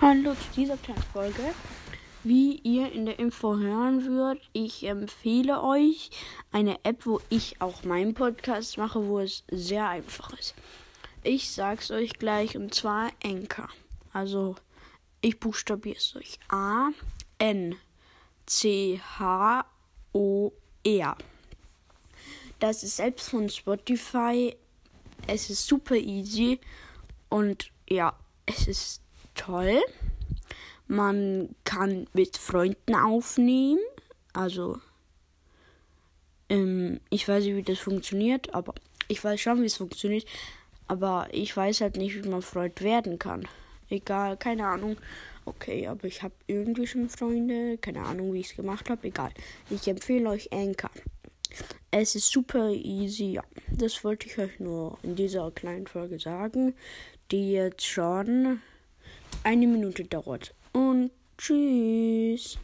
Hallo zu dieser kleinen Folge. Wie ihr in der Info hören würdet, ich empfehle euch eine App, wo ich auch meinen Podcast mache, wo es sehr einfach ist. Ich sag's euch gleich und zwar Anchor. Also ich buchstabiere es euch. A N C H O R. Das ist selbst von Spotify. Es ist super easy und ja, es ist toll. Man kann mit Freunden aufnehmen. Also, ähm, ich weiß nicht, wie das funktioniert, aber ich weiß schon, wie es funktioniert. Aber ich weiß halt nicht, wie man Freund werden kann. Egal, keine Ahnung. Okay, aber ich habe irgendwie schon Freunde. Keine Ahnung, wie ich es gemacht habe. Egal. Ich empfehle euch Anchor. Es ist super easy. Ja, das wollte ich euch nur in dieser kleinen Folge sagen, die jetzt schon eine Minute dauert. Und tschüss.